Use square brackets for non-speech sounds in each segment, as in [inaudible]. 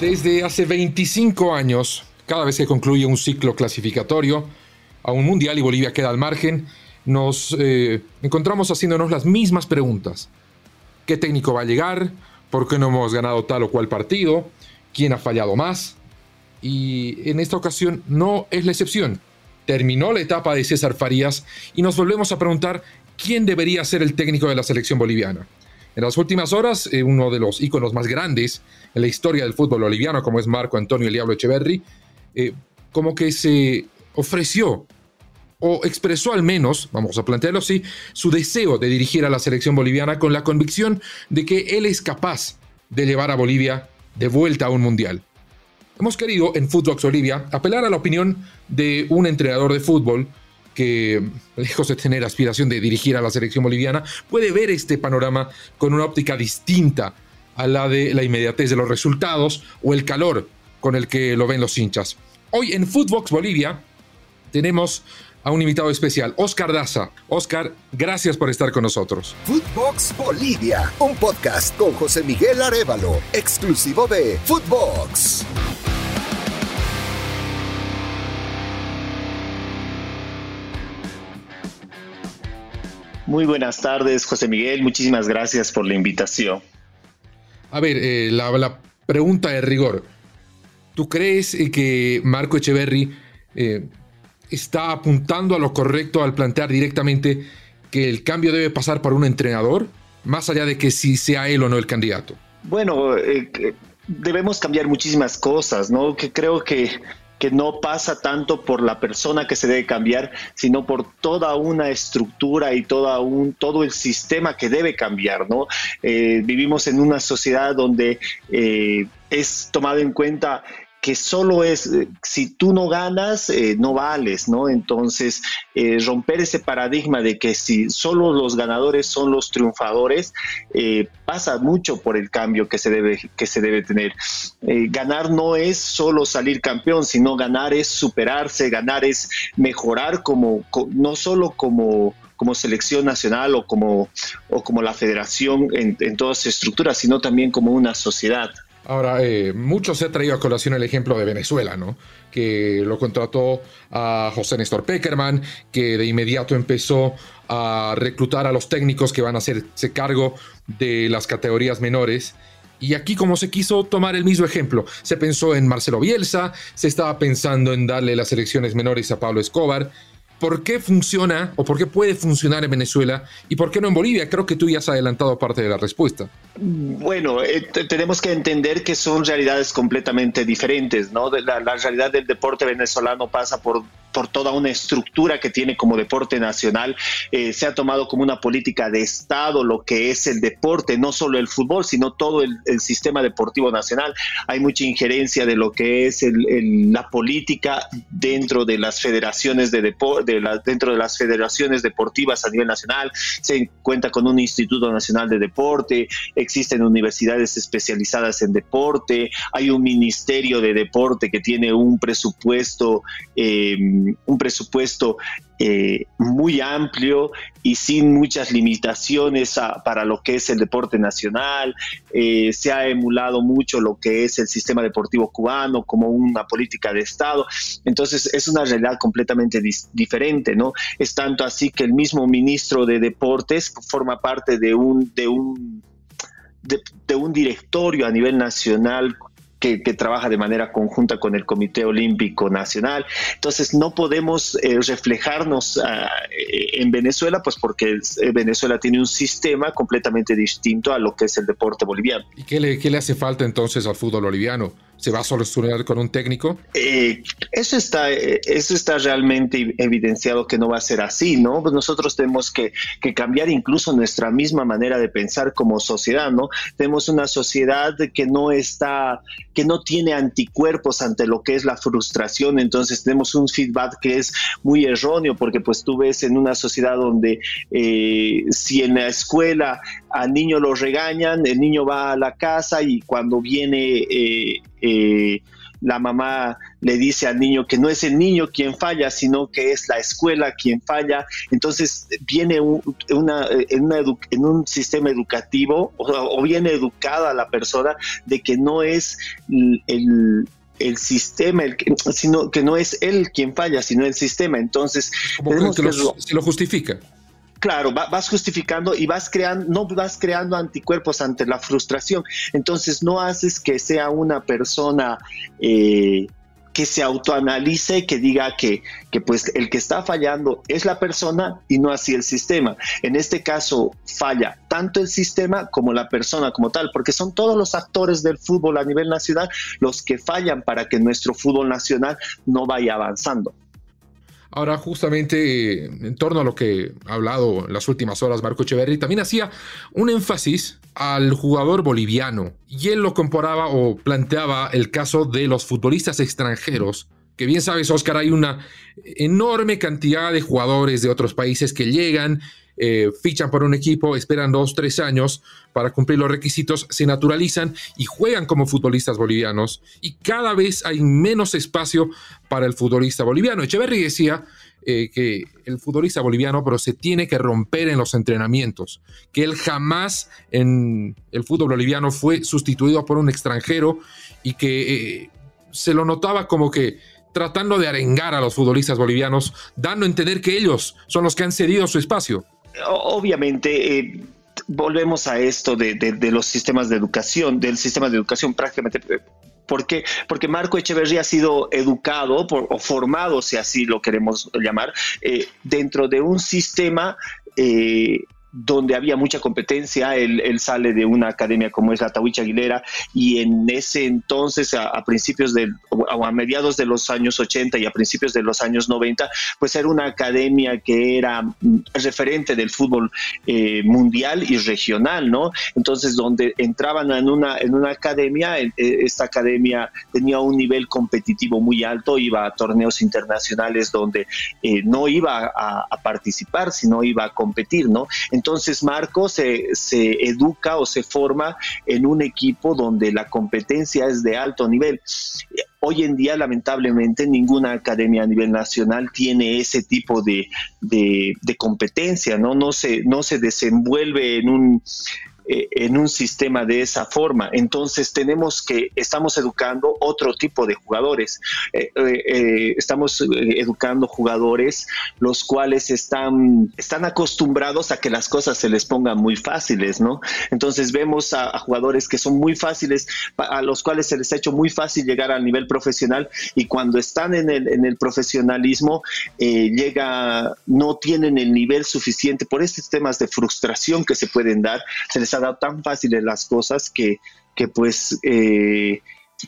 Desde hace 25 años, cada vez que concluye un ciclo clasificatorio a un mundial y Bolivia queda al margen, nos eh, encontramos haciéndonos las mismas preguntas. ¿Qué técnico va a llegar? ¿Por qué no hemos ganado tal o cual partido? ¿Quién ha fallado más? Y en esta ocasión no es la excepción. Terminó la etapa de César Farías y nos volvemos a preguntar quién debería ser el técnico de la selección boliviana. En las últimas horas, eh, uno de los íconos más grandes en la historia del fútbol boliviano, como es Marco Antonio El Diablo Echeverri, eh, como que se ofreció o expresó al menos, vamos a plantearlo así, su deseo de dirigir a la selección boliviana con la convicción de que él es capaz de llevar a Bolivia de vuelta a un mundial. Hemos querido en Footbox Bolivia apelar a la opinión de un entrenador de fútbol que, lejos de tener aspiración de dirigir a la selección boliviana, puede ver este panorama con una óptica distinta a la de la inmediatez de los resultados o el calor con el que lo ven los hinchas. Hoy en Footbox Bolivia tenemos a un invitado especial, Oscar Daza. Oscar, gracias por estar con nosotros. Footbox Bolivia, un podcast con José Miguel Arevalo, exclusivo de Footbox. Muy buenas tardes, José Miguel. Muchísimas gracias por la invitación. A ver, eh, la, pregunta de rigor. ¿Tú crees eh, que Marco Echeverry eh, está apuntando a lo correcto al plantear directamente que el cambio debe pasar por un entrenador, más allá de que si sea él o no el candidato? Bueno, debemos cambiar muchísimas cosas, ¿no? Que creo que que no pasa tanto por la persona que se debe cambiar, sino por toda una estructura y toda un, todo el sistema que debe cambiar, ¿no? Eh, vivimos en una sociedad donde eh, es tomado en cuenta que solo es, eh, si tú no ganas, eh, no vales, ¿no? Entonces, eh, romper ese paradigma de que si solo los ganadores son los triunfadores, pasa mucho por el cambio que se debe, que se debe tener. ganar no es solo salir campeón, sino ganar es superarse, ganar es mejorar como, no solo como como selección nacional o como, o como la federación en, en todas sus estructuras, sino también como una sociedad. Ahora, eh, mucho se ha traído a colación el ejemplo de Venezuela, ¿no? Que lo contrató a José Néstor Peckerman, que de inmediato empezó a reclutar a los técnicos que van a hacerse cargo de las categorías menores. Y aquí como se quiso tomar el mismo ejemplo, se pensó en Marcelo Bielsa, se estaba pensando en darle las elecciones menores a Pablo Escobar, ¿Por qué funciona o por qué puede funcionar en Venezuela y por qué no en Bolivia? Creo que tú ya has adelantado parte de la respuesta. Bueno, eh, tenemos que entender que son realidades completamente diferentes, ¿no? La, la realidad del deporte venezolano pasa por por toda una estructura que tiene como deporte nacional. Eh, se ha tomado como una política de Estado lo que es el deporte, no solo el fútbol, sino todo el, sistema deportivo nacional. Hay mucha injerencia de lo que es la política dentro de las federaciones de deporte, dentro de las federaciones deportivas a nivel nacional. Se cuenta con un Instituto Nacional de Deporte, existen universidades especializadas en deporte, hay un Ministerio de Deporte que tiene un presupuesto eh, un presupuesto eh, muy amplio y sin muchas limitaciones para lo que es el deporte nacional. Eh, se ha emulado mucho lo que es el sistema deportivo cubano como una política de Estado. Entonces es una realidad completamente diferente, ¿no? Es tanto así que el mismo ministro de Deportes forma parte de un, de un de, un directorio a nivel nacional que, trabaja de manera conjunta con el Comité Olímpico Nacional. Entonces no podemos eh, reflejarnos ah, eh, en Venezuela, pues porque eh, Venezuela tiene un sistema completamente distinto a lo que es el deporte boliviano. ¿Y qué le, qué le hace falta entonces al fútbol boliviano? ¿Se va a solucionar con un técnico? Eh, eso, está, eh, eso está realmente evidenciado que no va a ser así, ¿no? Pues nosotros tenemos que, cambiar incluso nuestra misma manera de pensar como sociedad, ¿no? Tenemos una sociedad que no está, que no tiene anticuerpos ante lo que es la frustración, entonces tenemos un feedback que es muy erróneo, porque pues tú ves en una sociedad donde eh, si en la escuela al niño lo regañan, el niño va a la casa y cuando viene la mamá le dice al niño que no es el niño quien falla, sino que es la escuela quien falla. Entonces viene una, en, en, un sistema educativo o, viene educada la persona de que no es el, el sistema, el sino que no es él quien falla, sino el sistema. Entonces, se lo justifica. Claro, vas justificando y vas creando, no vas creando anticuerpos ante la frustración. Entonces, no haces que sea una persona eh, que se autoanalice, que diga que, que pues el que está fallando es la persona y no así el sistema. En este caso falla tanto el sistema como la persona como tal, porque son todos los actores del fútbol a nivel nacional los que fallan para que nuestro fútbol nacional no vaya avanzando. Ahora, justamente en torno a lo que ha hablado en las últimas horas Marco Echeverri, también hacía un énfasis al jugador boliviano y él lo comparaba o planteaba el caso de los futbolistas extranjeros. Que bien sabes, Oscar, hay una enorme cantidad de jugadores de otros países que llegan eh, fichan por un equipo, esperan dos, tres años para cumplir los requisitos, se naturalizan y juegan como futbolistas bolivianos y cada vez hay menos espacio para el futbolista boliviano. Echeverry decía eh, que el futbolista boliviano, pero se tiene que romper en los entrenamientos, que él jamás en el fútbol boliviano fue sustituido por un extranjero y que eh, se lo notaba como que tratando de arengar a los futbolistas bolivianos, dando a entender que ellos son los que han cedido su espacio obviamente, eh, volvemos a esto de, los sistemas de educación, del sistema de educación prácticamente. Eh, ¿Por qué? Porque Marco Echeverría ha sido educado o formado, si así lo queremos llamar, eh, dentro de un sistema donde había mucha competencia. Él, sale de una academia como es la Tahuicha Aguilera y en ese entonces, a, principios de, o a mediados de los años 80 y a principios de los años 90, pues era una academia que era mm, referente del fútbol eh, mundial y regional, ¿no? Entonces, donde entraban en una, en una academia, eh, esta academia tenía un nivel competitivo muy alto, iba a torneos internacionales donde eh, no iba a, participar, sino iba a competir, ¿no? Marco se, educa o se forma en un equipo donde la competencia es de alto nivel. Hoy en día, lamentablemente, ninguna academia a nivel nacional tiene ese tipo de, competencia, ¿no? No se, no se desenvuelve en un, eh, en un sistema de esa forma. Entonces tenemos que, estamos educando otro tipo de jugadores. Eh, eh, estamos educando jugadores los cuales están, están acostumbrados a que las cosas se les pongan muy fáciles, ¿no? Entonces vemos a, jugadores que son muy fáciles, a los cuales se les ha hecho muy fácil llegar al nivel profesional y cuando están en el, en el profesionalismo llega, no tienen el nivel suficiente por estos temas de frustración que se pueden dar, se les dado tan fáciles las cosas que, que pues eh,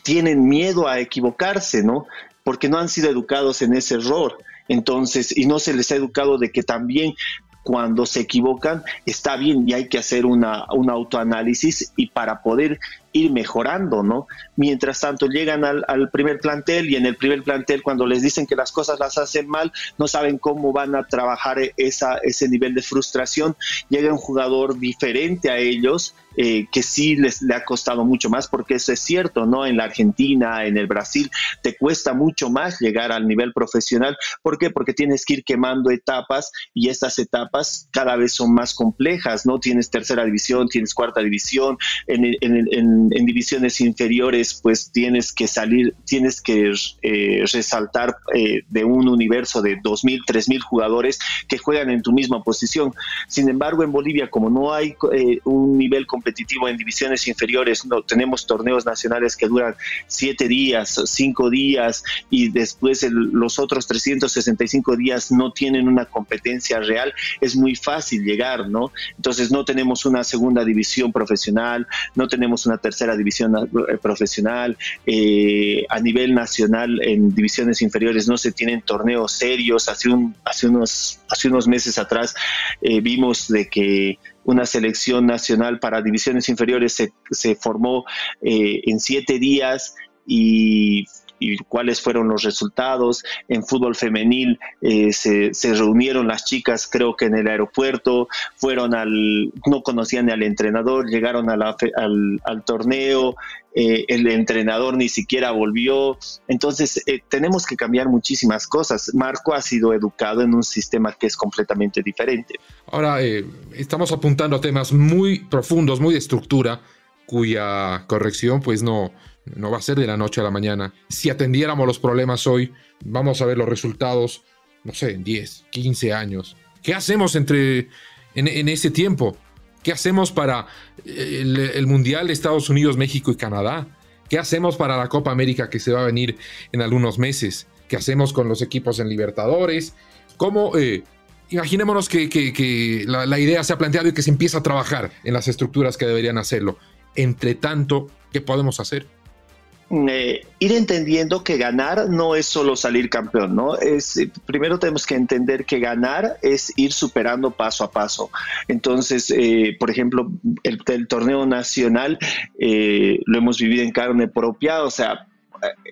tienen miedo a equivocarse, ¿no? Porque no han sido educados en ese error. Entonces, y no se les ha educado de que también cuando se equivocan está bien y hay que hacer una, un autoanálisis y para poder ir mejorando, ¿no? Mientras tanto llegan al, primer plantel y en el primer plantel cuando les dicen que las cosas las hacen mal, no saben cómo van a trabajar esa, ese nivel de frustración. Llega un jugador diferente a ellos eh, que sí les le ha costado mucho más, porque eso es cierto, ¿no? En la Argentina, en el Brasil, te cuesta mucho más llegar al nivel profesional. ¿Por qué? Porque tienes que ir quemando etapas y estas etapas cada vez son más complejas, ¿no? Tienes tercera división, tienes cuarta división, en, en, en en, divisiones inferiores, pues tienes que salir, tienes que eh, resaltar eh, de un universo de 2.000, 3.000 jugadores que juegan en tu misma posición. Sin embargo, en Bolivia, como no hay eh, un nivel competitivo en divisiones inferiores, no tenemos torneos nacionales que duran siete días, cinco días y después los otros 365 días no tienen una competencia real, es muy fácil llegar, ¿no? Entonces no tenemos una segunda división profesional, no tenemos una tercera división eh, profesional, eh, a nivel nacional en divisiones inferiores no se tienen torneos serios. Hace, un, hace, unos, hace unos meses atrás eh, vimos de que una selección nacional para divisiones inferiores se, se formó en siete días y y cuáles fueron los resultados. En fútbol femenil eh, se, reunieron las chicas, creo que en el aeropuerto, fueron al, no conocían al entrenador, llegaron al, torneo, eh, el entrenador ni siquiera volvió. Entonces, eh, tenemos que cambiar muchísimas cosas. Marco ha sido educado en un sistema que es completamente diferente. Ahora, estamos apuntando a temas muy profundos, muy de estructura, cuya corrección pues no, no va a ser de la noche a la mañana. Si atendiéramos los problemas hoy, vamos a ver los resultados, no sé, en 10, 15 años. ¿Qué hacemos entre, en, ese tiempo? ¿Qué hacemos para el, el, Mundial de Estados Unidos, México y Canadá? ¿Qué hacemos para la Copa América que se va a venir en algunos meses? ¿Qué hacemos con los equipos en Libertadores? ¿Cómo... Eh, imaginémonos que, la, la idea se ha planteado y que se empieza a trabajar en las estructuras que deberían hacerlo. Entre tanto, ¿qué podemos hacer? Eh, ir entendiendo que ganar no es solo salir campeón, ¿no? Es, eh, primero tenemos que entender que ganar es ir superando paso a paso. Entonces, eh, por ejemplo, el, el torneo nacional lo hemos vivido en carne propia, o sea,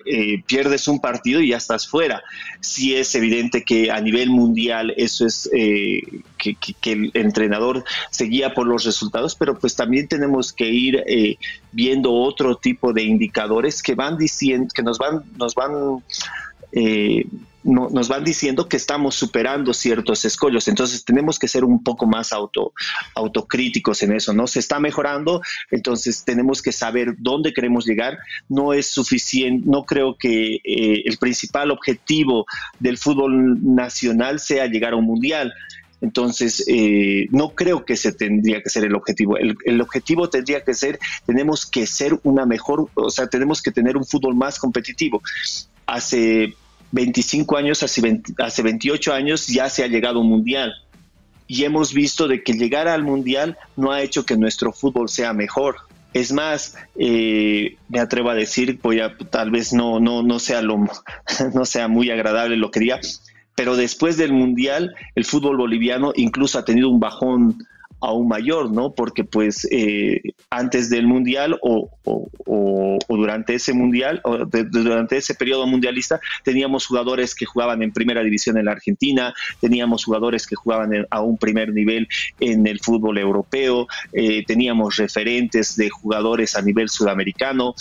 eh, pierdes un partido y ya estás fuera. Sí es evidente que a nivel mundial eso es eh, que, el entrenador se guía por los resultados, pero pues también tenemos que ir eh, viendo otro tipo de indicadores que van diciendo, que nos van, nos van nos van diciendo que estamos superando ciertos escollos. Entonces tenemos que ser un poco más auto, autocríticos en eso, ¿no? Se está mejorando, entonces tenemos que saber dónde queremos llegar. No es suficiente, no creo que eh, el principal objetivo del fútbol nacional sea llegar a un mundial. Entonces, eh, no creo que ese tendría que ser el objetivo. El, el, objetivo tendría que ser, tenemos que ser una mejor, o sea, tenemos que tener un fútbol más competitivo. Hace 25 años, hace, hace 28 años ya se ha llegado a un mundial. Y hemos visto de que llegar al mundial no ha hecho que nuestro fútbol sea mejor. Es más, eh, me atrevo a decir, voy a, tal vez no, no, no, sea lo, [laughs] no sea muy agradable lo que pero después del mundial el fútbol boliviano incluso ha tenido un bajón aún mayor, ¿no? Porque pues eh, antes del mundial o, durante ese mundial o durante ese periodo mundialista teníamos jugadores que jugaban en primera división en la Argentina, teníamos jugadores que jugaban a un primer nivel en el fútbol europeo, eh, teníamos referentes de jugadores a nivel sudamericano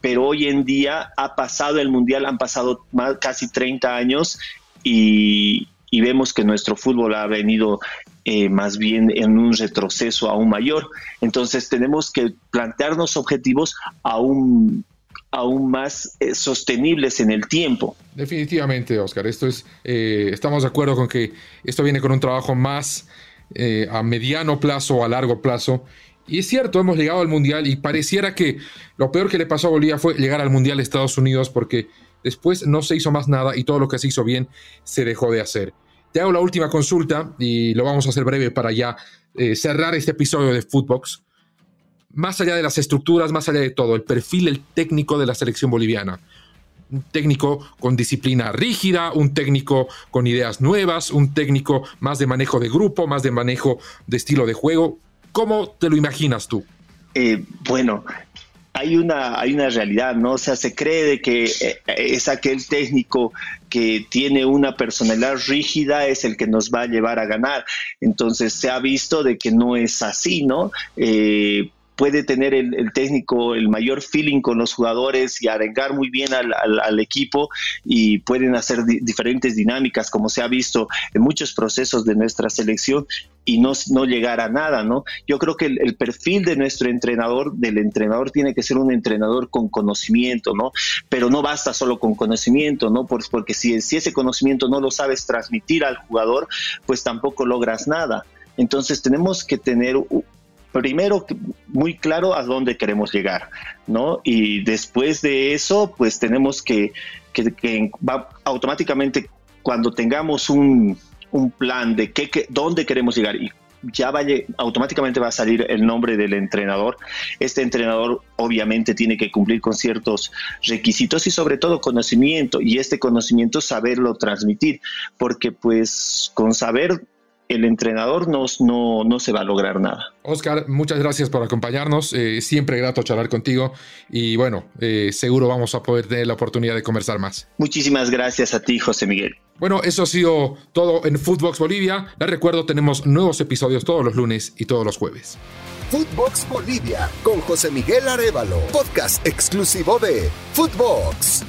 pero hoy en día ha pasado el mundial, han pasado casi 30 años y, y vemos que nuestro fútbol ha venido eh, más bien en un retroceso aún mayor. Entonces tenemos que plantearnos objetivos aún, aún más eh, sostenibles en el tiempo. Definitivamente, Oscar. Esto es, eh, estamos de acuerdo con que esto viene con un trabajo más a mediano plazo o a largo plazo. Y es cierto, hemos llegado al Mundial y pareciera que lo peor que le pasó a Bolivia fue llegar al Mundial de Estados Unidos porque después no se hizo más nada y todo lo que se hizo bien se dejó de hacer. Te hago la última consulta y lo vamos a hacer breve para ya eh, cerrar este episodio de Footbox. Más allá de las estructuras, más allá de todo, el perfil, el técnico de la selección boliviana. Un técnico con disciplina rígida, un técnico con ideas nuevas, un técnico más de manejo de grupo, más de manejo de estilo de juego. ¿Cómo te lo imaginas tú? Eh, bueno, hay una, hay una realidad, ¿no? O sea, se cree de que eh, es aquel técnico que tiene una personalidad rígida es el que nos va a llevar a ganar. Entonces se ha visto de que no es así, ¿no? Eh, puede tener el, técnico el mayor feeling con los jugadores y arengar muy bien al, equipo y pueden hacer diferentes dinámicas como se ha visto en muchos procesos de nuestra selección y no, no llegar a nada, ¿no? Yo creo que el, perfil de nuestro entrenador, del entrenador, tiene que ser un entrenador con conocimiento, ¿no? Pero no basta solo con conocimiento, ¿no? porque si, si ese conocimiento no lo sabes transmitir al jugador, pues tampoco logras nada. Entonces tenemos que tener primero muy claro a dónde queremos llegar, ¿no? Y después de eso, pues tenemos que, que, automáticamente cuando tengamos un, un plan de qué, dónde queremos llegar y ya vaya, automáticamente va a salir el nombre del entrenador. Este entrenador obviamente tiene que cumplir con ciertos requisitos y sobre todo conocimiento y este conocimiento saberlo transmitir, porque pues con saber el entrenador no, no, no se va a lograr nada. Oscar, muchas gracias por acompañarnos. Eh, siempre grato charlar contigo y bueno, eh, seguro vamos a poder tener la oportunidad de conversar más. Muchísimas gracias a ti, José Miguel. Bueno, eso ha sido todo en Footbox Bolivia. Les recuerdo, tenemos nuevos episodios todos los lunes y todos los jueves. Footbox Bolivia con José Miguel Arevalo, podcast exclusivo de Footbox.